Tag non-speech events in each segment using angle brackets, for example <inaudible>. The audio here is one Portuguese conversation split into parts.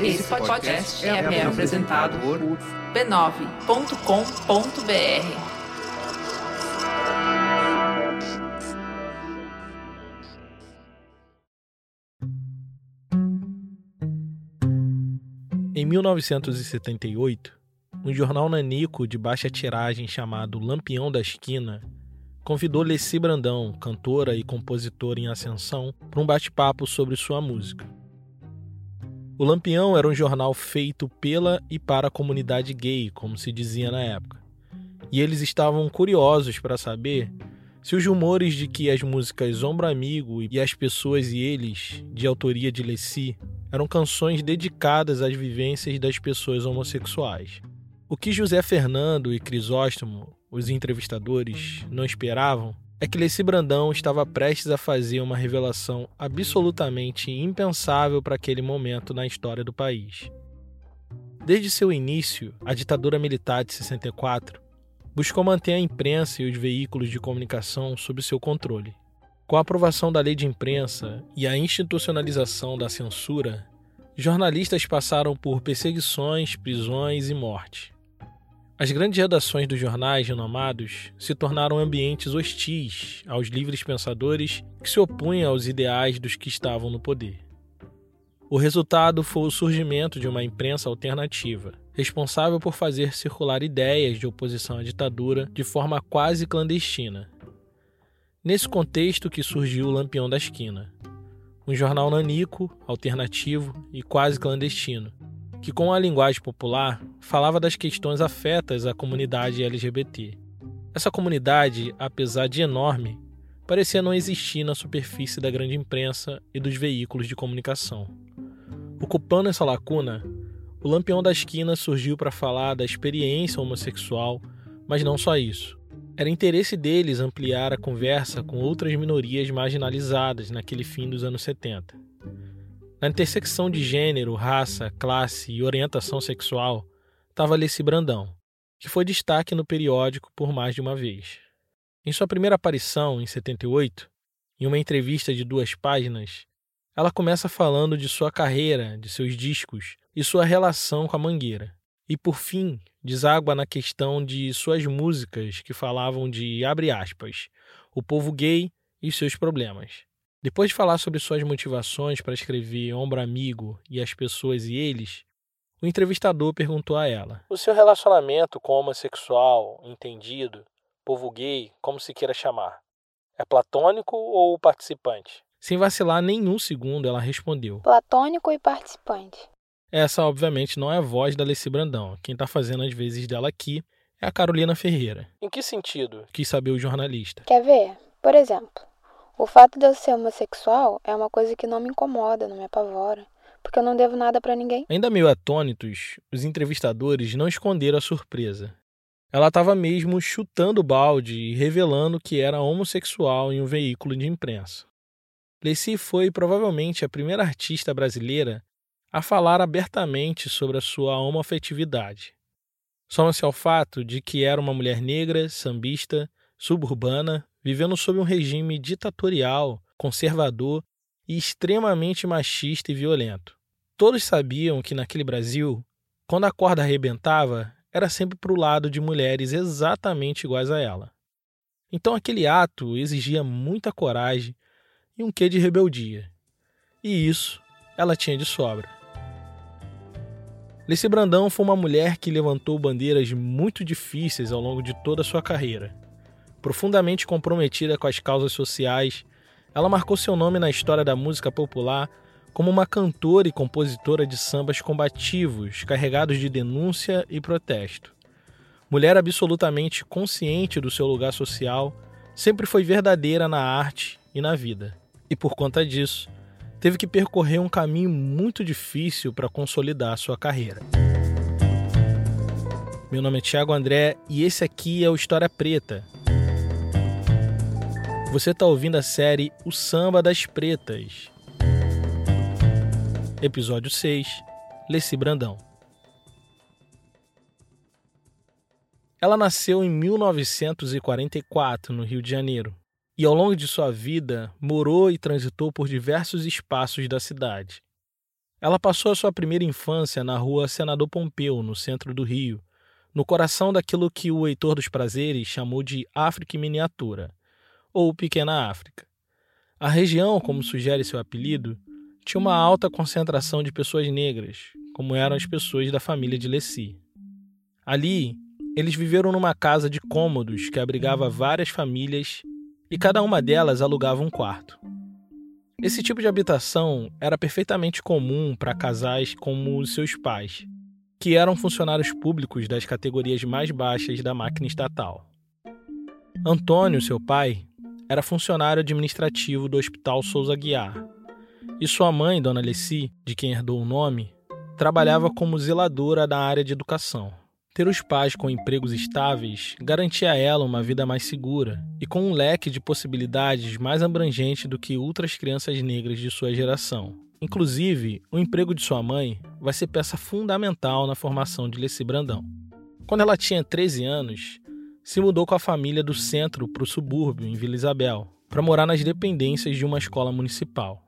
Esse podcast é, é apresentado por b9.com.br. Em 1978, um jornal nanico de baixa tiragem chamado Lampião da Esquina convidou Leci Brandão, cantora e compositora em ascensão, para um bate-papo sobre sua música. O Lampião era um jornal feito pela e para a comunidade gay, como se dizia na época. E eles estavam curiosos para saber se os rumores de que as músicas Ombro Amigo e As Pessoas e Eles, de autoria de Leci, eram canções dedicadas às vivências das pessoas homossexuais. O que José Fernando e Crisóstomo, os entrevistadores, não esperavam é que Leci Brandão estava prestes a fazer uma revelação absolutamente impensável para aquele momento na história do país. Desde seu início, a ditadura militar de 64 buscou manter a imprensa e os veículos de comunicação sob seu controle. Com a aprovação da lei de imprensa e a institucionalização da censura, jornalistas passaram por perseguições, prisões e morte. As grandes redações dos jornais renomados se tornaram ambientes hostis aos livres pensadores que se opunham aos ideais dos que estavam no poder. O resultado foi o surgimento de uma imprensa alternativa, responsável por fazer circular ideias de oposição à ditadura de forma quase clandestina, Nesse contexto que surgiu o Lampião da Esquina, um jornal nanico, alternativo e quase clandestino, que com a linguagem popular falava das questões afetas à comunidade LGBT. Essa comunidade, apesar de enorme, parecia não existir na superfície da grande imprensa e dos veículos de comunicação. Ocupando essa lacuna, o Lampião da Esquina surgiu para falar da experiência homossexual, mas não só isso. Era interesse deles ampliar a conversa com outras minorias marginalizadas naquele fim dos anos 70. Na intersecção de gênero, raça, classe e orientação sexual estava Leci Brandão, que foi destaque no periódico por mais de uma vez. Em sua primeira aparição, em 78, em uma entrevista de duas páginas, ela começa falando de sua carreira, de seus discos e sua relação com a Mangueira. E por fim, deságua na questão de suas músicas que falavam de, abre aspas, o povo gay e seus problemas. Depois de falar sobre suas motivações para escrever Ombro Amigo e As Pessoas e Eles, o entrevistador perguntou a ela: O seu relacionamento com homossexual, entendido, povo gay, como se queira chamar, é platônico ou participante? Sem vacilar nenhum segundo, ela respondeu: Platônico e participante. Essa, obviamente, não é a voz da Alessi Brandão. Quem está fazendo as vezes dela aqui é a Carolina Ferreira. Em que sentido? Quis saber o jornalista. Quer ver? Por exemplo, o fato de eu ser homossexual é uma coisa que não me incomoda, não me apavora, porque eu não devo nada para ninguém. Ainda meio atônitos, os entrevistadores não esconderam a surpresa. Ela estava mesmo chutando o balde e revelando que era homossexual em um veículo de imprensa. Lacey foi provavelmente a primeira artista brasileira a falar abertamente sobre a sua homoafetividade. Soma-se ao fato de que era uma mulher negra, sambista, suburbana, vivendo sob um regime ditatorial, conservador e extremamente machista e violento. Todos sabiam que naquele Brasil, quando a corda arrebentava, era sempre para o lado de mulheres exatamente iguais a ela. Então aquele ato exigia muita coragem e um quê de rebeldia. E isso ela tinha de sobra. Leci Brandão foi uma mulher que levantou bandeiras muito difíceis ao longo de toda a sua carreira. Profundamente comprometida com as causas sociais, ela marcou seu nome na história da música popular como uma cantora e compositora de sambas combativos, carregados de denúncia e protesto. Mulher absolutamente consciente do seu lugar social, sempre foi verdadeira na arte e na vida. E por conta disso, teve que percorrer um caminho muito difícil para consolidar sua carreira. Meu nome é Thiago André e esse aqui é o História Preta. Você está ouvindo a série O Samba das Pretas. Episódio 6 Leci Brandão. Ela nasceu em 1944, no Rio de Janeiro, e ao longo de sua vida morou e transitou por diversos espaços da cidade. Ela passou a sua primeira infância na rua Senador Pompeu, no centro do Rio, no coração daquilo que o Heitor dos Prazeres chamou de África em miniatura, ou Pequena África. A região, como sugere seu apelido, tinha uma alta concentração de pessoas negras, como eram as pessoas da família de Leci. Ali, eles viveram numa casa de cômodos que abrigava várias famílias e cada uma delas alugava um quarto. Esse tipo de habitação era perfeitamente comum para casais como os seus pais, que eram funcionários públicos das categorias mais baixas da máquina estatal. Antônio, seu pai, era funcionário administrativo do Hospital Souza Guiar, e sua mãe, Dona Leci, de quem herdou o nome, trabalhava como zeladora da área de educação. Ter os pais com empregos estáveis garantia a ela uma vida mais segura e com um leque de possibilidades mais abrangente do que outras crianças negras de sua geração. Inclusive, o emprego de sua mãe vai ser peça fundamental na formação de Leci Brandão. Quando ela tinha 13 anos, se mudou com a família do centro para o subúrbio, em Vila Isabel, para morar nas dependências de uma escola municipal.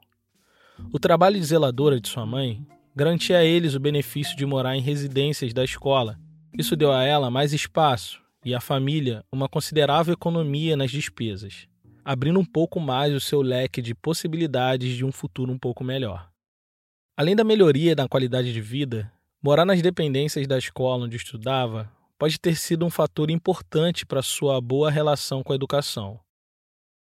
O trabalho de zeladora de sua mãe garantia a eles o benefício de morar em residências da escola isso deu a ela mais espaço e à família uma considerável economia nas despesas, abrindo um pouco mais o seu leque de possibilidades de um futuro um pouco melhor. Além da melhoria na qualidade de vida, morar nas dependências da escola onde estudava pode ter sido um fator importante para sua boa relação com a educação.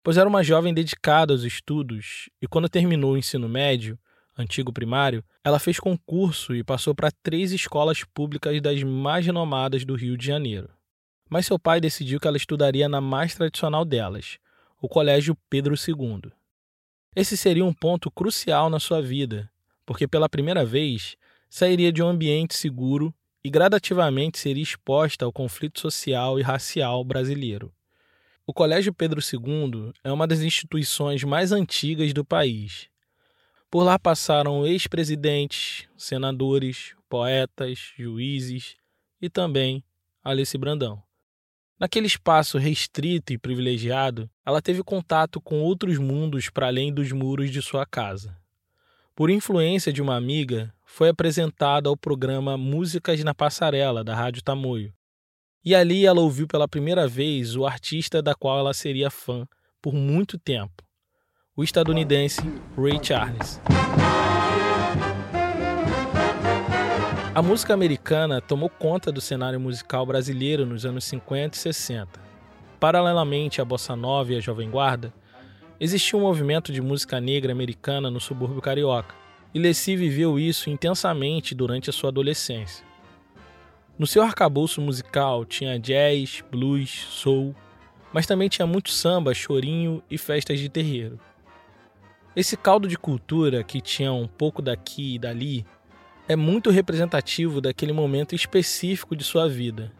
Pois era uma jovem dedicada aos estudos e, quando terminou o ensino médio, antigo primário, ela fez concurso e passou para três escolas públicas das mais renomadas do Rio de Janeiro. Mas seu pai decidiu que ela estudaria na mais tradicional delas, o Colégio Pedro II. Esse seria um ponto crucial na sua vida, porque pela primeira vez sairia de um ambiente seguro e gradativamente seria exposta ao conflito social e racial brasileiro. O Colégio Pedro II é uma das instituições mais antigas do país por lá passaram ex-presidentes, senadores, poetas, juízes e também Alice Brandão. Naquele espaço restrito e privilegiado, ela teve contato com outros mundos para além dos muros de sua casa. Por influência de uma amiga, foi apresentada ao programa Músicas na Passarela, da Rádio Tamoio. E ali ela ouviu pela primeira vez o artista da qual ela seria fã por muito tempo, o estadunidense Ray Charles. A música americana tomou conta do cenário musical brasileiro nos anos 50 e 60. Paralelamente à bossa nova e à jovem guarda, existia um movimento de música negra americana no subúrbio carioca, e Leci viveu isso intensamente durante a sua adolescência. No seu arcabouço musical tinha jazz, blues, soul, mas também tinha muito samba, chorinho e festas de terreiro. Esse caldo de cultura que tinha um pouco daqui e dali é muito representativo daquele momento específico de sua vida.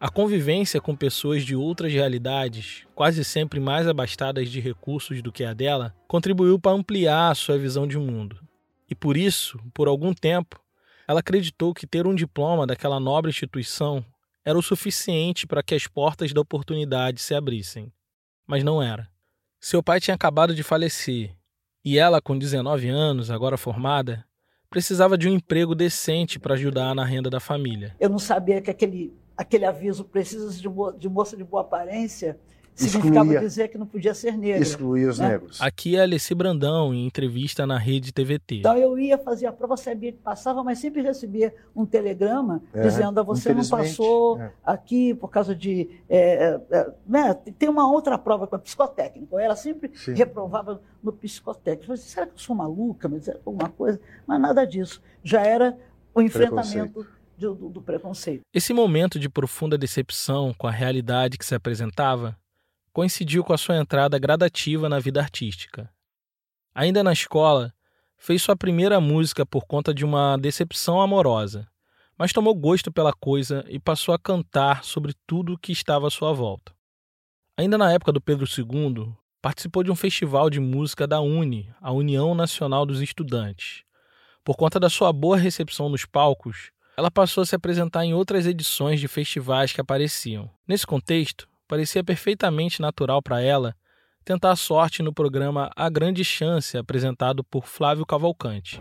A convivência com pessoas de outras realidades, quase sempre mais abastadas de recursos do que a dela, contribuiu para ampliar sua visão de mundo. E por isso, por algum tempo, ela acreditou que ter um diploma daquela nobre instituição era o suficiente para que as portas da oportunidade se abrissem. Mas não era. Seu pai tinha acabado de falecer e ela, com 19 anos, agora formada, precisava de um emprego decente para ajudar na renda da família. Eu não sabia que aquele, aquele aviso precisa de, de moça de boa aparência significava excluía, dizer que não podia ser negro. Excluía os né? negros. Aqui é Alessi Brandão, em entrevista na rede TVT. Então eu ia fazer a prova, sabia que passava, mas sempre recebia um telegrama é, dizendo a você não passou é. aqui por causa de... É, é, é né? Tem uma outra prova, com psicotécnico. Ela sempre Sim. reprovava no psicotécnico. Eu falei, será que eu sou maluca? Mas alguma coisa? Mas nada disso. Já era o enfrentamento... Do, do, do, preconceito. Esse momento de profunda decepção com a realidade que se apresentava coincidiu com a sua entrada gradativa na vida artística. Ainda na escola, fez sua primeira música por conta de uma decepção amorosa, mas tomou gosto pela coisa e passou a cantar sobre tudo o que estava à sua volta. Ainda na época do Pedro II, participou de um festival de música da UNE, a União Nacional dos Estudantes. Por conta da sua boa recepção nos palcos, ela passou a se apresentar em outras edições de festivais que apareciam. Nesse contexto, parecia perfeitamente natural para ela tentar a sorte no programa A Grande Chance, apresentado por Flávio Cavalcante.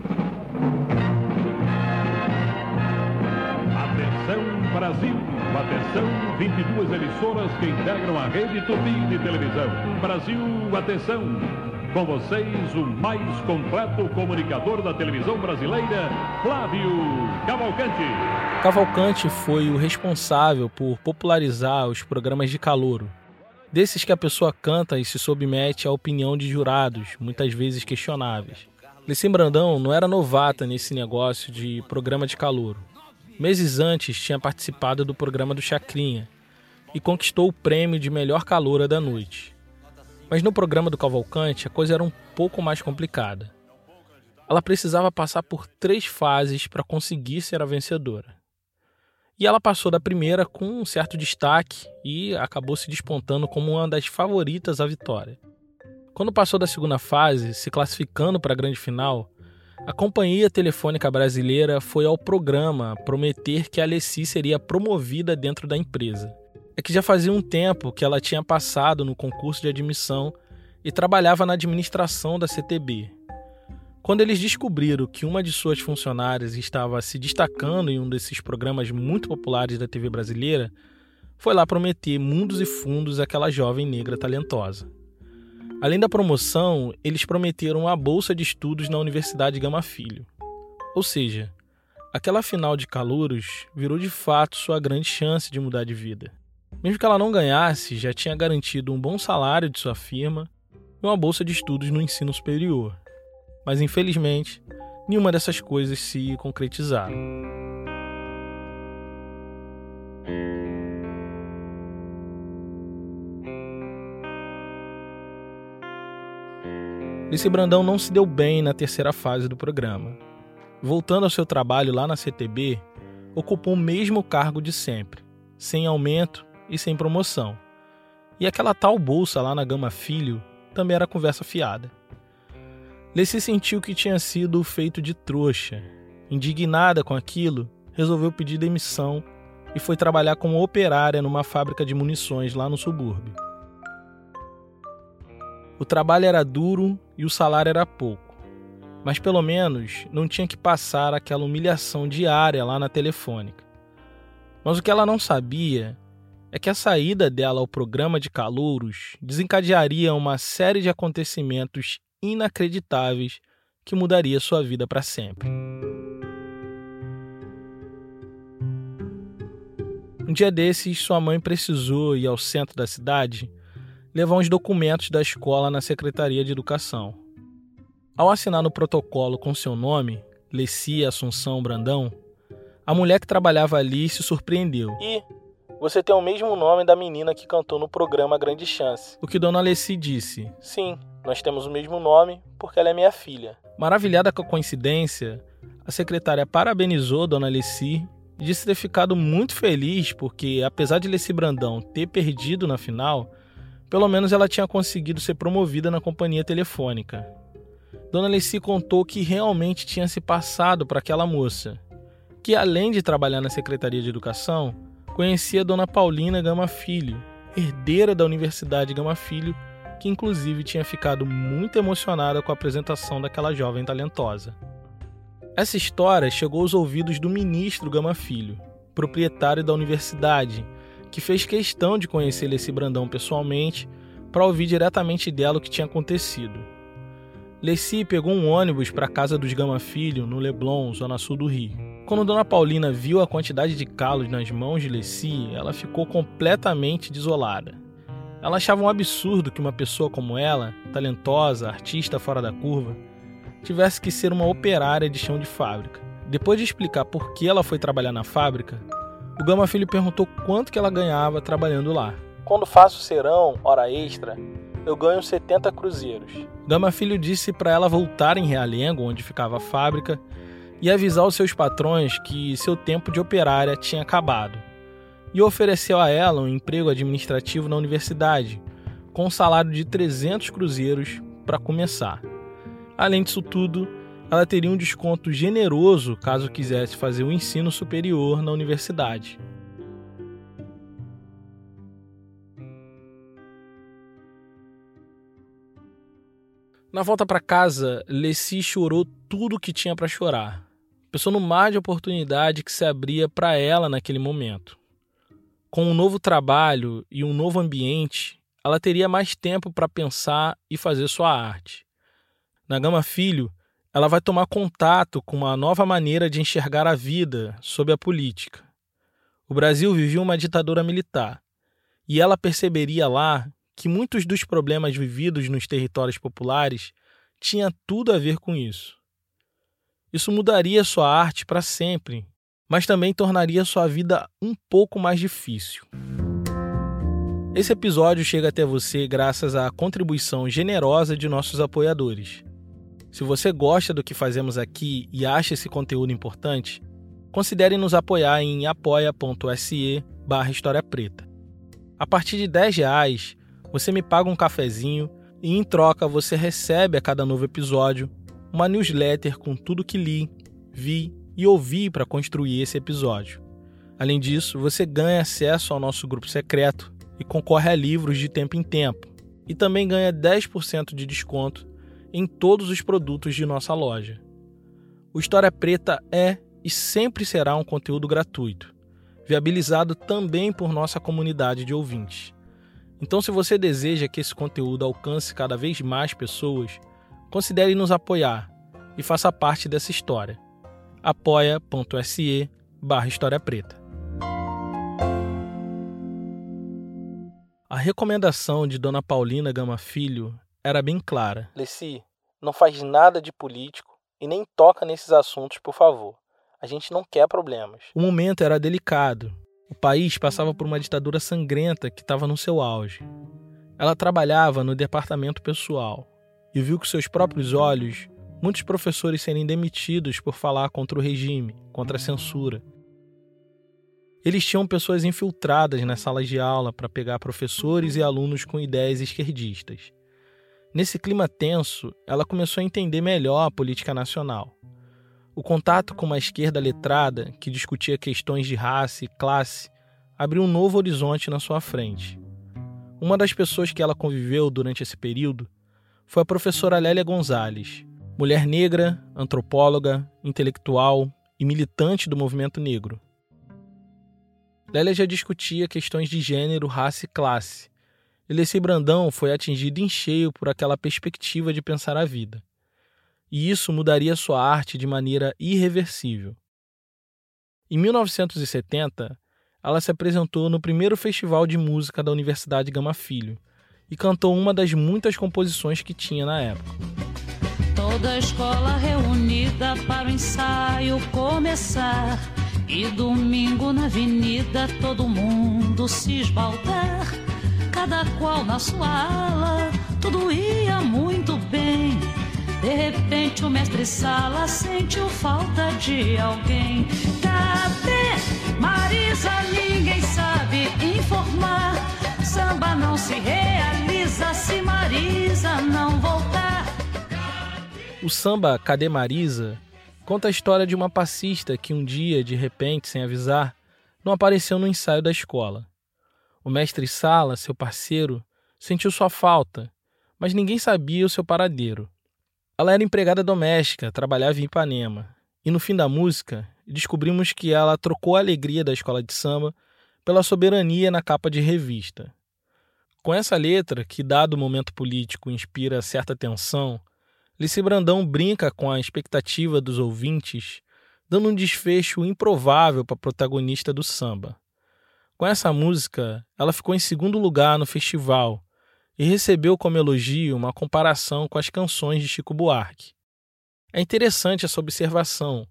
Atenção Brasil, atenção 22 emissoras que integram a rede Tupi de televisão. Brasil, atenção! Com vocês, o mais completo comunicador da televisão brasileira, Flávio Cavalcante. Cavalcante foi o responsável por popularizar os programas de calouro. Desses que a pessoa canta e se submete à opinião de jurados, muitas vezes questionáveis. Lecim Brandão não era novata nesse negócio de programa de calouro. Meses antes tinha participado do programa do Chacrinha e conquistou o prêmio de melhor caloura da noite. Mas no programa do Cavalcante a coisa era um pouco mais complicada. Ela precisava passar por três fases para conseguir ser a vencedora. E ela passou da primeira com um certo destaque e acabou se despontando como uma das favoritas à vitória. Quando passou da segunda fase, se classificando para a grande final, a Companhia Telefônica Brasileira foi ao programa prometer que a Alessi seria promovida dentro da empresa é que já fazia um tempo que ela tinha passado no concurso de admissão e trabalhava na administração da CTB. Quando eles descobriram que uma de suas funcionárias estava se destacando em um desses programas muito populares da TV brasileira, foi lá prometer mundos e fundos àquela jovem negra talentosa. Além da promoção, eles prometeram a bolsa de estudos na Universidade Gama Filho. Ou seja, aquela final de calouros virou de fato sua grande chance de mudar de vida. Mesmo que ela não ganhasse, já tinha garantido um bom salário de sua firma e uma bolsa de estudos no ensino superior. Mas infelizmente, nenhuma dessas coisas se concretizaram. Esse Brandão não se deu bem na terceira fase do programa. Voltando ao seu trabalho lá na CTB, ocupou o mesmo cargo de sempre, sem aumento e sem promoção. E aquela tal bolsa lá na Gama Filho também era conversa fiada. Leci sentiu que tinha sido feito de trouxa. Indignada com aquilo, resolveu pedir demissão e foi trabalhar como operária numa fábrica de munições lá no subúrbio. O trabalho era duro e o salário era pouco, mas pelo menos não tinha que passar aquela humilhação diária lá na telefônica. Mas o que ela não sabia é que a saída dela ao programa de calouros desencadearia uma série de acontecimentos inacreditáveis que mudaria sua vida para sempre. Um dia desses, sua mãe precisou ir ao centro da cidade levar uns documentos da escola na Secretaria de Educação. Ao assinar no protocolo com seu nome, Lecia Assunção Brandão, a mulher que trabalhava ali se surpreendeu. E, você tem o mesmo nome da menina que cantou no programa Grande Chance. O que Dona Alessi disse. Sim, nós temos o mesmo nome porque ela é minha filha. Maravilhada com a coincidência, a secretária parabenizou Dona Alessi e disse ter ficado muito feliz porque, apesar de Alessi Brandão ter perdido na final, pelo menos ela tinha conseguido ser promovida na companhia telefônica. Dona Alessi contou que realmente tinha se passado para aquela moça, que além de trabalhar na Secretaria de Educação, conhecia a Dona Paulina Gama Filho, herdeira da Universidade Gama Filho, que inclusive tinha ficado muito emocionada com a apresentação daquela jovem talentosa. Essa história chegou aos ouvidos do ministro Gama Filho, proprietário da universidade, que fez questão de conhecer Leci Brandão pessoalmente para ouvir diretamente dela o que tinha acontecido. Leci pegou um ônibus para a casa dos Gama Filho, no Leblon, zona sul do Rio. Quando Dona Paulina viu a quantidade de calos nas mãos de Leci, ela ficou completamente desolada. Ela achava um absurdo que uma pessoa como ela, talentosa, artista fora da curva, tivesse que ser uma operária de chão de fábrica. Depois de explicar por que ela foi trabalhar na fábrica, o Gama Filho perguntou quanto que ela ganhava trabalhando lá. Quando faço serão, hora extra, eu ganho 70 cruzeiros. Gama Filho disse para ela voltar em Realengo, onde ficava a fábrica, e avisar os seus patrões que seu tempo de operária tinha acabado, e ofereceu a ela um emprego administrativo na universidade, com um salário de 300 cruzeiros para começar. Além disso tudo, ela teria um desconto generoso caso quisesse fazer o ensino superior na universidade. Na volta para casa, Leci chorou tudo o que tinha para chorar Pensou no mar de oportunidade que se abria para ela naquele momento. Com um novo trabalho e um novo ambiente, ela teria mais tempo para pensar e fazer sua arte. Na Gama Filho, ela vai tomar contato com uma nova maneira de enxergar a vida sob a política. O Brasil vivia uma ditadura militar, e ela perceberia lá que muitos dos problemas vividos nos territórios populares tinha tudo a ver com isso. Isso mudaria sua arte para sempre, mas também tornaria sua vida um pouco mais difícil. Esse episódio chega até você graças à contribuição generosa de nossos apoiadores. Se você gosta do que fazemos aqui e acha esse conteúdo importante, considere nos apoiar em apoia.se barra História Preta. A partir de 10 reais, você me paga um cafezinho e em troca você recebe a cada novo episódio uma newsletter com tudo que li, vi e ouvi para construir esse episódio. Além disso, você ganha acesso ao nosso grupo secreto e concorre a livros de tempo em tempo. E também ganha 10% de desconto em todos os produtos de nossa loja. O História Preta é e sempre será um conteúdo gratuito, viabilizado também por nossa comunidade de ouvintes. Então, se você deseja que esse conteúdo alcance cada vez mais pessoas, considere nos apoiar e faça parte dessa história. apoia.se barra História Preta. A recomendação de Dona Paulina Gama Filho era bem clara. Leci, não faz nada de político e nem toca nesses assuntos, por favor. A gente não quer problemas. O momento era delicado. O país passava por uma ditadura sangrenta que estava no seu auge. Ela trabalhava no departamento pessoal e viu com seus próprios olhos muitos professores serem demitidos por falar contra o regime, contra a censura. Eles tinham pessoas infiltradas nas salas de aula para pegar professores e alunos com ideias esquerdistas. Nesse clima tenso, ela começou a entender melhor a política nacional. O contato com uma esquerda letrada que discutia questões de raça e classe abriu um novo horizonte na sua frente. Uma das pessoas que ela conviveu durante esse período foi a professora Lélia Gonzalez, mulher negra, antropóloga, intelectual e militante do movimento negro. Lélia já discutia questões de gênero, raça e classe. Eleci Brandão foi atingido em cheio por aquela perspectiva de pensar a vida. E isso mudaria sua arte de maneira irreversível. Em 1970, ela se apresentou no primeiro festival de música da Universidade Gama Filho, e cantou uma das muitas composições que tinha na época. Toda a escola reunida para o ensaio começar. E domingo na avenida todo mundo se esbaldar. Cada qual na sua ala, tudo ia muito bem. De repente o mestre Sala sentiu falta de alguém. Cadê Marisa? Ninguém sabe informar. Samba não se realiza se Marisa não voltar. O samba Cadê Marisa conta a história de uma passista que um dia, de repente, sem avisar, não apareceu no ensaio da escola. O mestre Sala, seu parceiro, sentiu sua falta, mas ninguém sabia o seu paradeiro. Ela era empregada doméstica, trabalhava em Ipanema, e no fim da música descobrimos que ela trocou a alegria da escola de samba pela soberania na capa de revista. Com essa letra, que, dado o momento político, inspira certa tensão, Lice Brandão brinca com a expectativa dos ouvintes, dando um desfecho improvável para a protagonista do samba. Com essa música, ela ficou em segundo lugar no festival e recebeu como elogio uma comparação com as canções de Chico Buarque. É interessante essa observação,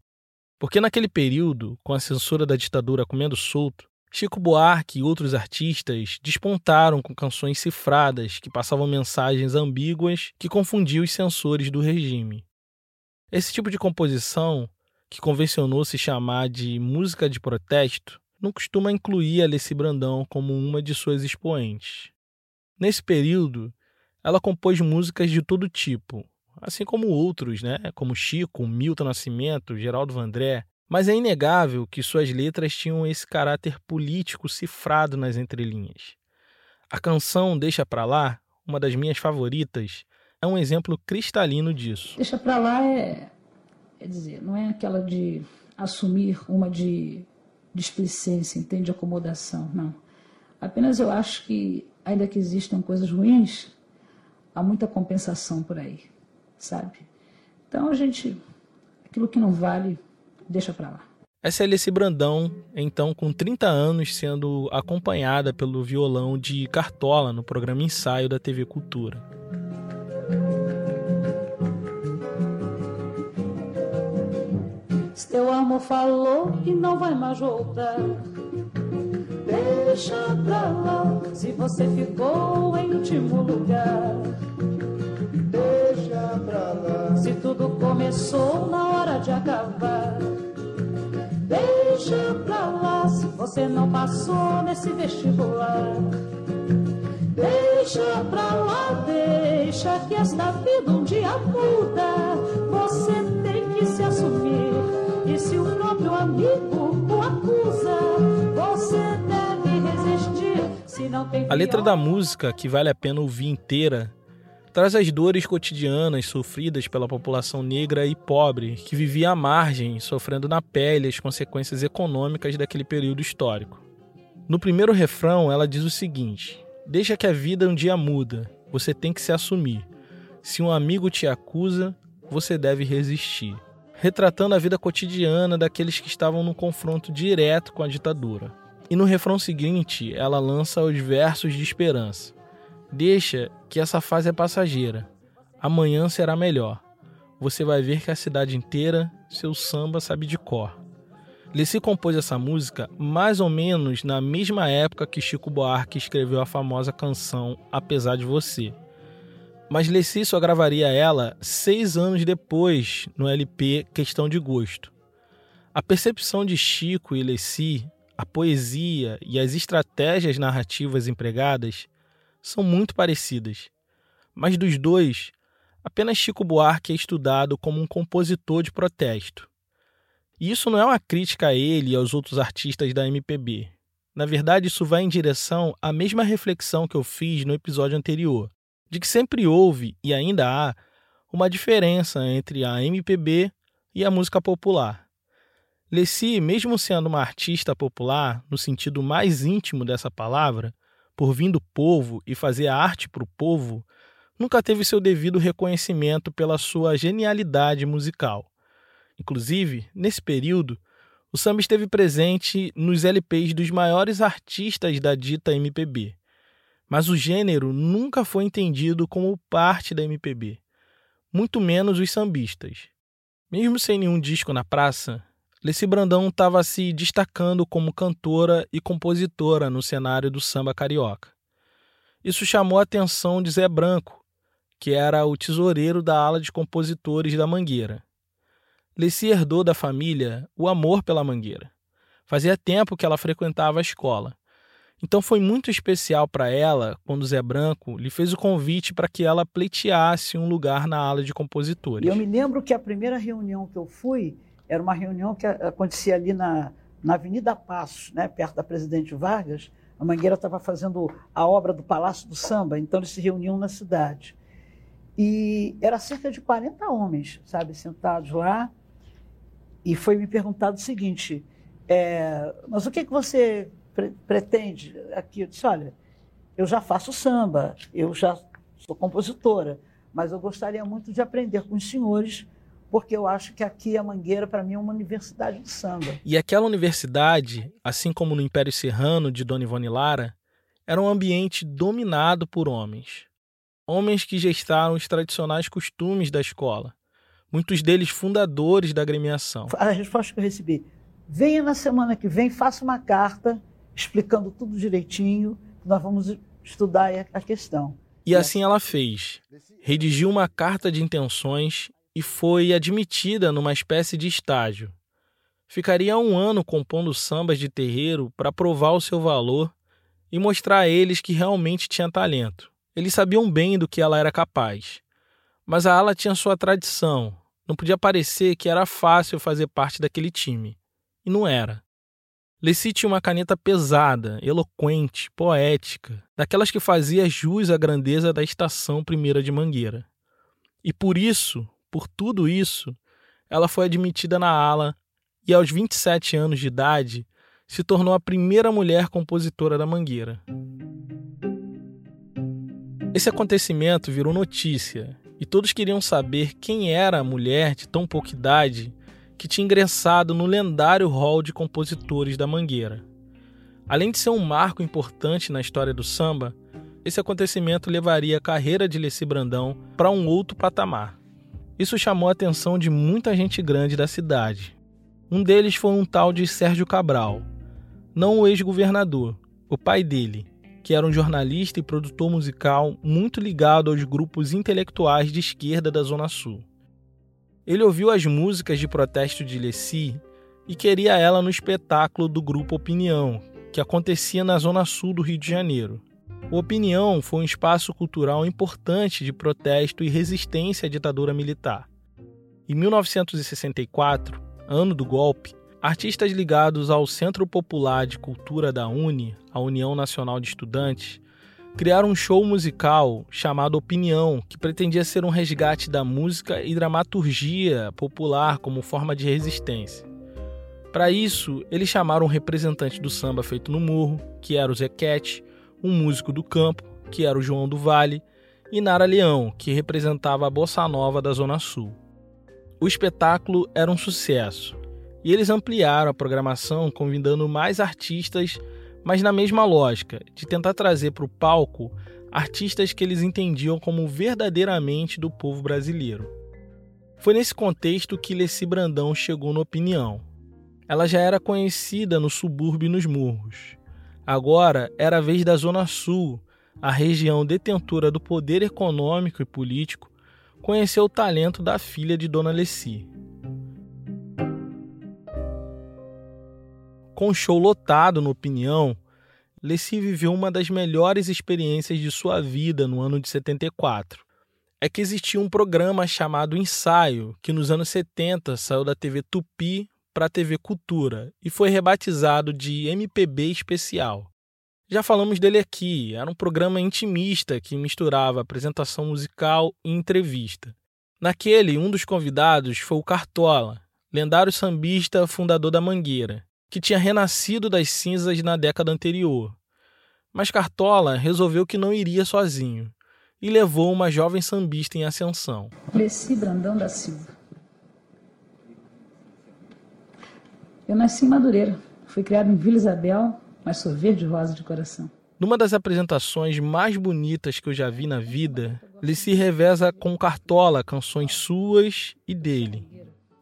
porque naquele período, com a censura da ditadura comendo solto, Chico Buarque e outros artistas despontaram com canções cifradas que passavam mensagens ambíguas que confundiam os censores do regime. Esse tipo de composição, que convencionou se chamar de música de protesto, não costuma incluir Alessi Brandão como uma de suas expoentes. Nesse período, ela compôs músicas de todo tipo, assim como outros, né, como Chico, Milton Nascimento, Geraldo Vandré, mas é inegável que suas letras tinham esse caráter político cifrado nas entrelinhas. A canção Deixa Pra Lá, uma das minhas favoritas, é um exemplo cristalino disso. Deixa Pra Lá é, Quer dizer, não é aquela de assumir uma de displicência, entende? Acomodação, não. Apenas eu acho que, ainda que existam coisas ruins, há muita compensação por aí, sabe? Então a gente, aquilo que não vale, deixa para lá. Essa é Alice Brandão, então com 30 anos, sendo acompanhada pelo violão de Cartola no programa Ensaio da TV Cultura. Teu amor falou que não vai mais voltar. Deixa pra lá, se você ficou em último lugar. Deixa pra lá, se tudo começou na hora de acabar. Deixa pra lá, se você não passou nesse vestibular. Deixa pra lá, deixa que esta vida um dia muda. Você tem que se assumir. E se o próprio amigo o acusa, você deve resistir. Se não tem a letra da música, que vale a pena ouvir inteira, traz as dores cotidianas sofridas pela população negra e pobre que vivia à margem, sofrendo na pele as consequências econômicas daquele período histórico. No primeiro refrão, ela diz o seguinte: Deixa que a vida um dia muda, você tem que se assumir. Se um amigo te acusa, você deve resistir. Retratando a vida cotidiana daqueles que estavam no confronto direto com a ditadura. E no refrão seguinte, ela lança os versos de esperança. Deixa que essa fase é passageira. Amanhã será melhor. Você vai ver que a cidade inteira seu samba sabe de cor. Lessi compôs essa música mais ou menos na mesma época que Chico Buarque escreveu a famosa canção Apesar de Você. Mas Lessi só gravaria ela seis anos depois no LP Questão de Gosto. A percepção de Chico e Lessi, a poesia e as estratégias narrativas empregadas são muito parecidas. Mas dos dois, apenas Chico Buarque é estudado como um compositor de protesto. E isso não é uma crítica a ele e aos outros artistas da MPB. Na verdade, isso vai em direção à mesma reflexão que eu fiz no episódio anterior, de que sempre houve e ainda há uma diferença entre a MPB e a música popular. Lessi, mesmo sendo uma artista popular, no sentido mais íntimo dessa palavra, por vir do povo e fazer arte para o povo, nunca teve seu devido reconhecimento pela sua genialidade musical. Inclusive, nesse período, o samba esteve presente nos LPs dos maiores artistas da dita MPB. Mas o gênero nunca foi entendido como parte da MPB, muito menos os sambistas. Mesmo sem nenhum disco na praça, Leci Brandão estava se destacando como cantora e compositora no cenário do samba carioca. Isso chamou a atenção de Zé Branco, que era o tesoureiro da ala de compositores da Mangueira. Leci herdou da família o amor pela Mangueira. Fazia tempo que ela frequentava a escola. Então foi muito especial para ela quando Zé Branco lhe fez o convite para que ela pleiteasse um lugar na ala de compositores. Eu me lembro que a primeira reunião que eu fui, era uma reunião que acontecia ali na, na Avenida Passos, né, perto da Presidente Vargas. A Mangueira estava fazendo a obra do Palácio do Samba, então eles se reuniam na cidade. E era cerca de 40 homens, sabe, sentados lá. E foi me perguntado o seguinte: é, mas o que, que você pre pretende aqui? Eu disse: olha, eu já faço samba, eu já sou compositora, mas eu gostaria muito de aprender com os senhores porque eu acho que aqui a Mangueira, para mim, é uma universidade de samba. E aquela universidade, assim como no Império Serrano de Dona Ivone Lara, era um ambiente dominado por homens. Homens que gestaram os tradicionais costumes da escola, muitos deles fundadores da agremiação. A resposta que eu recebi: venha na semana que vem, faça uma carta explicando tudo direitinho, nós vamos estudar a questão. E assim ela fez. Redigiu uma carta de intenções e foi admitida numa espécie de estágio. Ficaria um ano compondo sambas de terreiro para provar o seu valor e mostrar a eles que realmente tinha talento. Eles sabiam bem do que ela era capaz. Mas a ala tinha sua tradição. Não podia parecer que era fácil fazer parte daquele time. E não era. Lessi tinha uma caneta pesada, eloquente, poética, daquelas que fazia jus à grandeza da estação primeira de Mangueira. E por isso, por tudo isso, ela foi admitida na ala e, aos 27 anos de idade, se tornou a primeira mulher compositora da Mangueira. Esse acontecimento virou notícia e todos queriam saber quem era a mulher de tão pouca idade que tinha ingressado no lendário hall de compositores da Mangueira. Além de ser um marco importante na história do samba, esse acontecimento levaria a carreira de Leci Brandão para um outro patamar. Isso chamou a atenção de muita gente grande da cidade. Um deles foi um tal de Sérgio Cabral, não o ex-governador, o pai dele, que era um jornalista e produtor musical muito ligado aos grupos intelectuais de esquerda da Zona Sul. Ele ouviu as músicas de protesto de Leci e queria ela no espetáculo do grupo Opinião, que acontecia na Zona Sul do Rio de Janeiro. O Opinião foi um espaço cultural importante de protesto e resistência à ditadura militar. Em 1964, ano do golpe, artistas ligados ao Centro Popular de Cultura da UNE, a União Nacional de Estudantes, criaram um show musical chamado Opinião, que pretendia ser um resgate da música e dramaturgia popular como forma de resistência. Para isso, eles chamaram um representante do samba feito no morro, que era o Zequete, um músico do campo, que era o João do Vale, e Nara Leão, que representava a bossa nova da Zona Sul. O espetáculo era um sucesso, e eles ampliaram a programação convidando mais artistas, mas na mesma lógica, de tentar trazer para o palco artistas que eles entendiam como verdadeiramente do povo brasileiro. Foi nesse contexto que Leci Brandão chegou na opinião. Ela já era conhecida no subúrbio e nos morros. Agora era a vez da Zona Sul, a região detentora do poder econômico e político, conhecer o talento da filha de Dona Leci. Com o show lotado no Opinião, Leci viveu uma das melhores experiências de sua vida no ano de 74. É que existia um programa chamado Ensaio, que nos anos 70 saiu da TV Tupi para a TV Cultura e foi rebatizado de MPB Especial. Já falamos dele aqui, era um programa intimista que misturava apresentação musical e entrevista. Naquele, um dos convidados foi o Cartola, lendário sambista fundador da Mangueira, que tinha renascido das cinzas na década anterior. Mas Cartola resolveu que não iria sozinho e levou uma jovem sambista em ascensão. Leci Brandão da Silva Eu nasci em Madureira. Fui criado em Vila Isabel, mas sou verde rosa de coração. Numa das apresentações mais bonitas que eu já vi na vida, ele se reveza com Cartola canções suas e dele.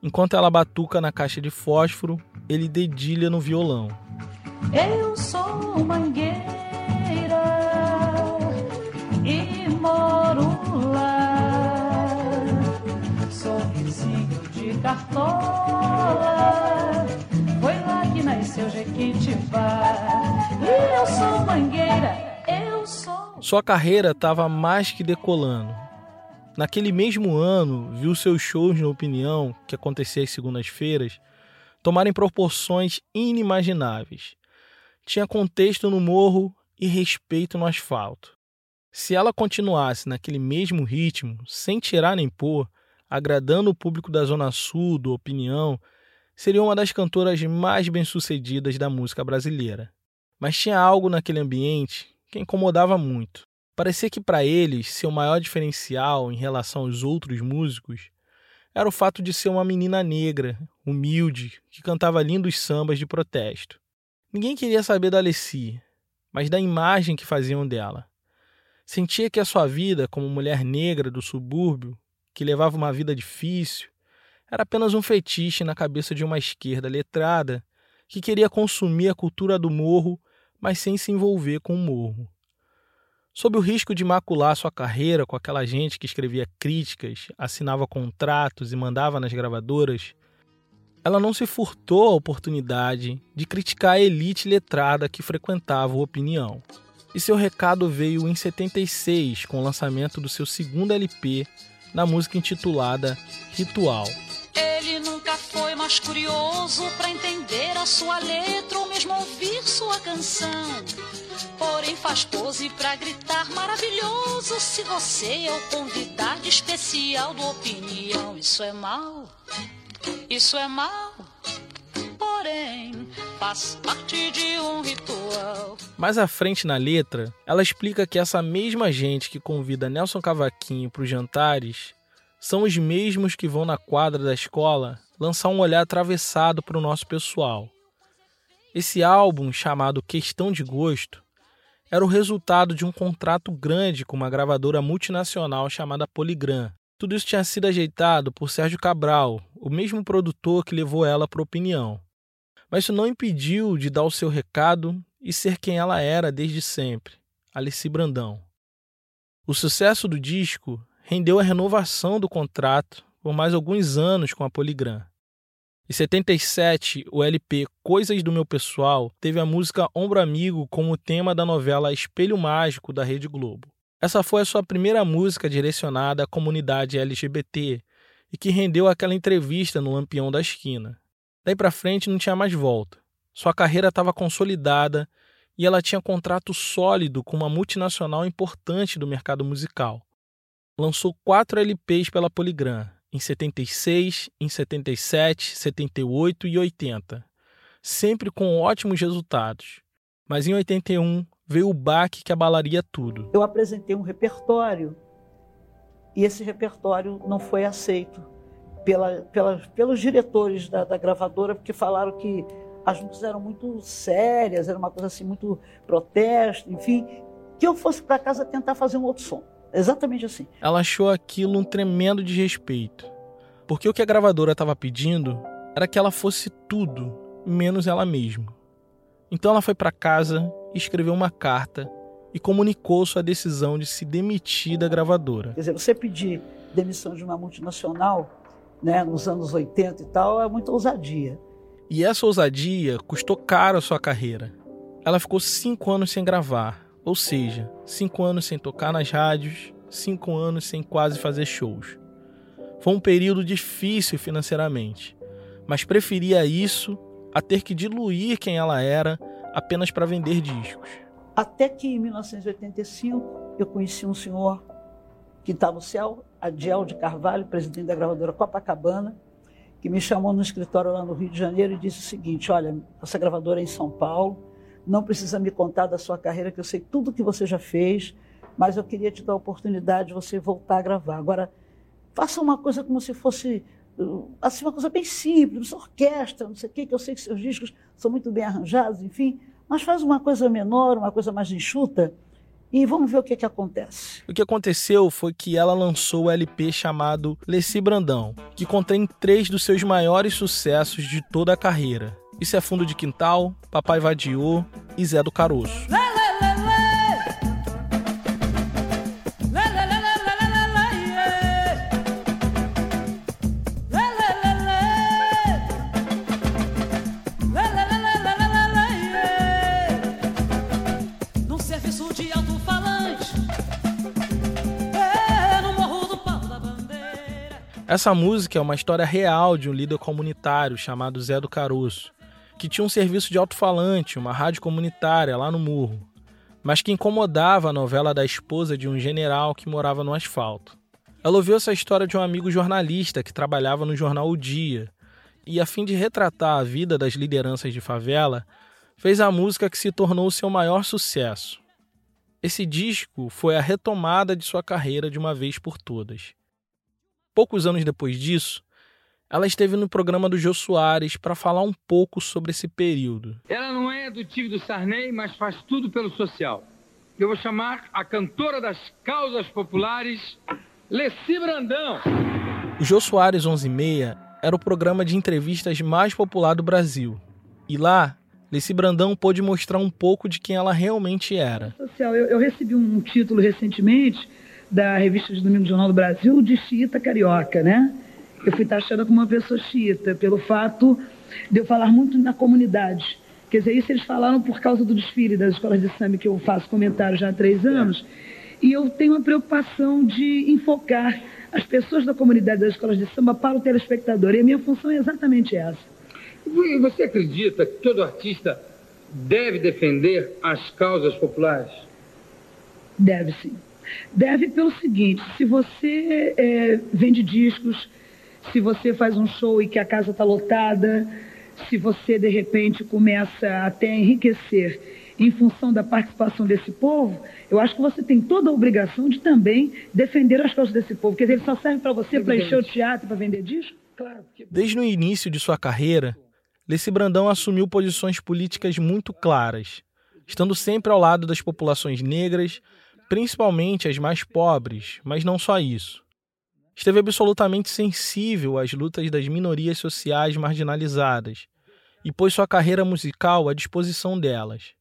Enquanto ela batuca na caixa de fósforo, ele dedilha no violão. Eu sou mangueira e moro lá. Sou vizinho de Cartola nasceu Jequitibá. E eu sou mangueira, eu sou. Sua carreira estava mais que decolando. Naquele mesmo ano, viu seus shows na Opinião, que acontecia às segundas-feiras, tomarem proporções inimagináveis. Tinha contexto no morro e respeito no asfalto. Se ela continuasse naquele mesmo ritmo, sem tirar nem pôr, agradando o público da Zona Sul, do Opinião, seria uma das cantoras mais bem-sucedidas da música brasileira. Mas tinha algo naquele ambiente que incomodava muito. Parecia que para eles seu maior diferencial em relação aos outros músicos era o fato de ser uma menina negra, humilde, que cantava lindos sambas de protesto. Ninguém queria saber da Alessi, mas da imagem que faziam dela. Sentia que a sua vida como mulher negra do subúrbio, que levava uma vida difícil, era apenas um fetiche na cabeça de uma esquerda letrada que queria consumir a cultura do morro, mas sem se envolver com o morro. Sob o risco de macular sua carreira com aquela gente que escrevia críticas, assinava contratos e mandava nas gravadoras, ela não se furtou a oportunidade de criticar a elite letrada que frequentava o Opinião. E seu recado veio em 76, com o lançamento do seu segundo LP, na música intitulada Ritual. Ele nunca foi mais curioso para entender a sua letra ou mesmo ouvir sua canção. Porém faz pose para gritar maravilhoso se você é o convidado especial do opinião. Isso é mal. Isso é mal, porém faz parte de um ritual. Mais à frente na letra, ela explica que essa mesma gente que convida Nelson Cavaquinho para os jantares são os mesmos que vão na quadra da escola lançar um olhar atravessado para o nosso pessoal. Esse álbum, chamado Questão de Gosto, era o resultado de um contrato grande com uma gravadora multinacional chamada Polygram. Tudo isso tinha sido ajeitado por Sérgio Cabral, o mesmo produtor que levou ela para opinião. Mas isso não impediu de dar o seu recado e ser quem ela era desde sempre, Alice Brandão. O sucesso do disco rendeu a renovação do contrato por mais alguns anos com a Polygram. Em 77, o LP Coisas do Meu Pessoal teve a música Ombro Amigo como tema da novela Espelho Mágico da Rede Globo. Essa foi a sua primeira música direcionada à comunidade LGBT e que rendeu aquela entrevista no Lampião da Esquina. Daí para frente não tinha mais volta. Sua carreira estava consolidada e ela tinha contrato sólido com uma multinacional importante do mercado musical. Lançou quatro LPs pela Polygram, em 76, em 77, 78 e 80, sempre com ótimos resultados. Mas em 81 veio o baque que abalaria tudo. Eu apresentei um repertório e esse repertório não foi aceito pela, pela, pelos diretores da, da gravadora, porque falaram que as músicas eram muito sérias, era uma coisa assim, muito protesto, enfim, que eu fosse para casa tentar fazer um outro som. Exatamente assim. Ela achou aquilo um tremendo desrespeito. Porque o que a gravadora estava pedindo era que ela fosse tudo, menos ela mesma. Então ela foi para casa escreveu uma carta e comunicou sua decisão de se demitir da gravadora. Quer dizer, você pedir demissão de uma multinacional, né, nos anos 80 e tal, é muita ousadia. E essa ousadia custou caro a sua carreira. Ela ficou cinco anos sem gravar, ou seja, cinco anos sem tocar nas rádios, cinco anos sem quase fazer shows. Foi um período difícil financeiramente, mas preferia isso a ter que diluir quem ela era apenas para vender discos. Até que em 1985 eu conheci um senhor que está no céu, Adiel de Carvalho, presidente da gravadora Copacabana, que me chamou no escritório lá no Rio de Janeiro e disse o seguinte: Olha, essa gravadora é em São Paulo, não precisa me contar da sua carreira, que eu sei tudo que você já fez, mas eu queria te dar a oportunidade de você voltar a gravar. Agora, faça uma coisa como se fosse uh, assim, uma coisa bem simples, orquestra, não sei o quê, que eu sei que seus discos são muito bem arranjados, enfim, mas faz uma coisa menor, uma coisa mais enxuta, e vamos ver o que, que acontece. O que aconteceu foi que ela lançou o LP chamado Leci Brandão, que contém três dos seus maiores sucessos de toda a carreira. Isso é Fundo de Quintal, Papai Vadiou e Zé do Caroço. Essa música é uma história real de um líder comunitário chamado Zé do Caroço, que tinha um serviço de alto-falante, uma rádio comunitária lá no Murro, mas que incomodava a novela da esposa de um general que morava no asfalto. Ela ouviu essa história de um amigo jornalista que trabalhava no jornal O Dia, e a fim de retratar a vida das lideranças de favela, fez a música que se tornou seu maior sucesso. Esse disco foi a retomada de sua carreira de uma vez por todas. Poucos anos depois disso, ela esteve no programa do Jô Soares para falar um pouco sobre esse período. Ela não é do time do Sarney, mas faz tudo pelo social. Eu vou chamar a cantora das causas populares, Leci Brandão. O Jô Soares 11:30 era o programa de entrevistas mais popular do Brasil. E lá, Leci Brandão pôde mostrar um pouco de quem ela realmente era. Social, eu, eu recebi um título recentemente da revista de Domingo do Jornal do Brasil de xiita carioca, né? eu fui taxada como uma pessoa xiita, pelo fato de eu falar muito na comunidade. Quer dizer, isso eles falaram por causa do desfile das escolas de samba, que eu faço comentário já há três anos. E eu tenho a preocupação de enfocar as pessoas da comunidade das escolas de samba para o telespectador. E a minha função é exatamente essa. E você acredita que todo artista deve defender as causas populares? Deve sim. Deve pelo seguinte: se você é, vende discos, se você faz um show e que a casa está lotada, se você de repente começa até a enriquecer em função da participação desse povo, eu acho que você tem toda a obrigação de também defender as causas desse povo. Quer dizer, ele só serve para você para encher o teatro, para vender disco? Claro. Desde o início de sua carreira, Leci Brandão assumiu posições políticas muito claras, estando sempre ao lado das populações negras, principalmente as mais pobres, mas não só isso esteve absolutamente sensível às lutas das minorias sociais marginalizadas e pôs sua carreira musical à disposição delas.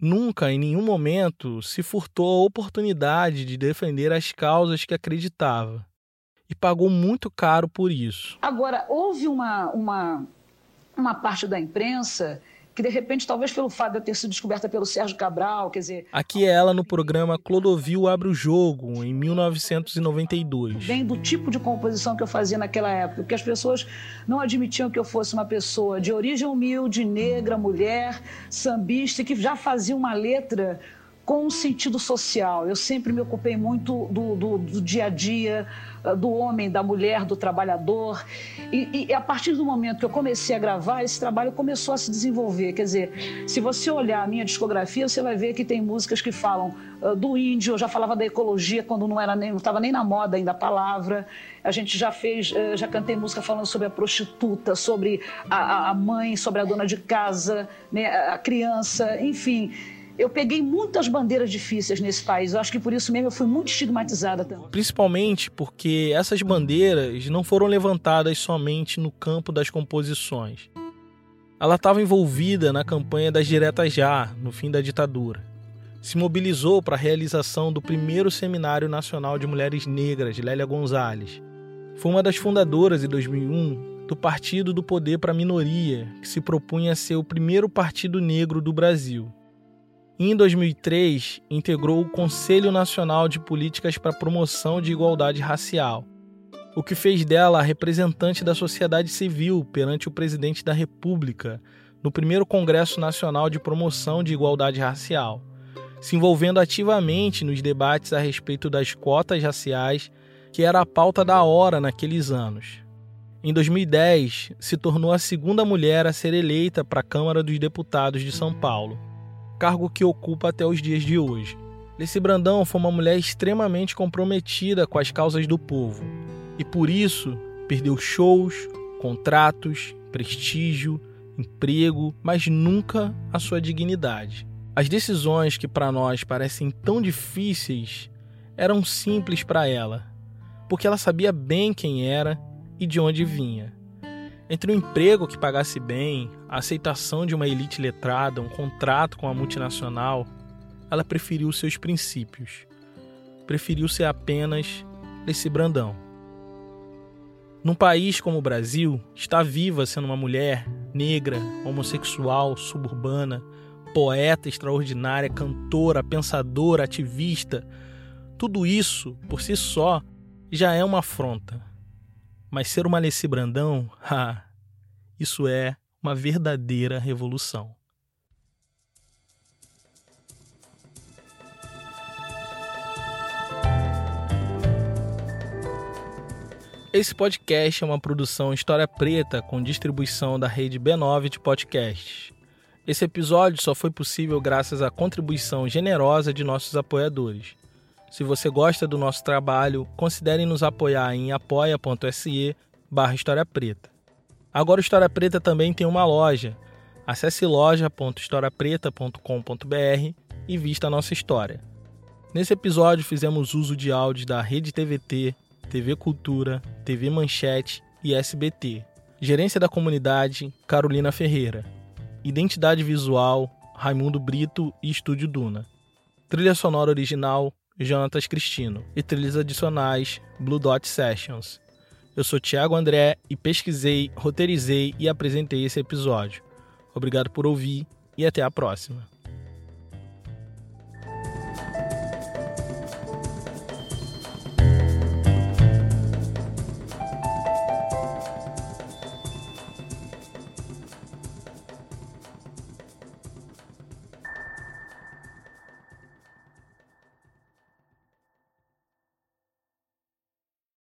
Nunca, em nenhum momento, se furtou a oportunidade de defender as causas que acreditava. E pagou muito caro por isso. Agora, houve uma, uma, uma parte da imprensa que de repente, talvez pelo fato de eu ter sido descoberta pelo Sérgio Cabral, quer dizer. Aqui é ela no programa Clodovil Abre o Jogo, em 1992. Vem do tipo de composição que eu fazia naquela época, porque as pessoas não admitiam que eu fosse uma pessoa de origem humilde, negra, mulher, sambista, que já fazia uma letra com um sentido social. Eu sempre me ocupei muito do, do, do dia a dia, ah, do homem, da mulher, do trabalhador. E, e, a partir do momento que eu comecei a gravar, esse trabalho começou a se desenvolver. Quer dizer, se você olhar a minha discografia, você vai ver que tem músicas que falam uh, do índio, eu já falava da ecologia quando não era nem, não estava nem na moda ainda a palavra. A gente já fez, uh, já cantei música falando sobre a prostituta, sobre a, a mãe, sobre a dona de casa, né, a criança, enfim eu peguei muitas bandeiras difíceis nesse país. Eu acho que por isso mesmo eu fui muito estigmatizada também. Principalmente porque essas bandeiras não foram levantadas somente no campo das composições. Ela estava envolvida na campanha das Diretas Já, no fim da ditadura. Se mobilizou para a realização do primeiro Seminário Nacional de Mulheres Negras, Lélia Gonzalez. Foi uma das fundadoras, em 2001, do Partido do Poder para a Minoria, que se propunha a ser o primeiro partido negro do Brasil. Em 2003, integrou o Conselho Nacional de Políticas para a Promoção de Igualdade Racial, o que fez dela a representante da sociedade civil perante o presidente da República no primeiro Congresso Nacional de Promoção de Igualdade Racial, se envolvendo ativamente nos debates a respeito das cotas raciais, que era a pauta da hora naqueles anos. Em 2010, se tornou a segunda mulher a ser eleita para a Câmara dos Deputados de São Paulo cargo que ocupa até os dias de hoje. Leci Brandão foi uma mulher extremamente comprometida com as causas do povo e por isso perdeu shows, contratos, prestígio, emprego, mas nunca a sua dignidade. As decisões que para nós parecem tão difíceis eram simples para ela, porque ela sabia bem quem era e de onde vinha. Entre um emprego que pagasse bem, a aceitação de uma elite letrada, um contrato com a multinacional, ela preferiu seus princípios. Preferiu ser apenas esse Brandão. Num país como o Brasil, estar viva sendo uma mulher negra, homossexual, suburbana, poeta extraordinária, cantora, pensadora, ativista, tudo isso, por si só, já é uma afronta. Mas ser uma Alessi Brandão, <laughs> ah, isso é uma verdadeira revolução. Esse podcast é uma produção História Preta com distribuição da rede B9 de podcasts. Esse episódio só foi possível graças à contribuição generosa de nossos apoiadores. Se você gosta do nosso trabalho, considere nos apoiar em apoia.se barra História Preta. Agora o História Preta também tem uma loja. Acesse loja.historiapreta.com.br e vista a nossa história. Nesse episódio fizemos uso de áudios da Rede TVT, TV Cultura, TV Manchete e SBT. Gerência da Comunidade, Carolina Ferreira. Identidade Visual, Raimundo Brito e Estúdio Duna. Trilha sonora original, Jonatas Cristino. E trilhas adicionais, Blue Dot Sessions. Eu sou Thiago André e pesquisei, roteirizei e apresentei esse episódio. Obrigado por ouvir e até a próxima.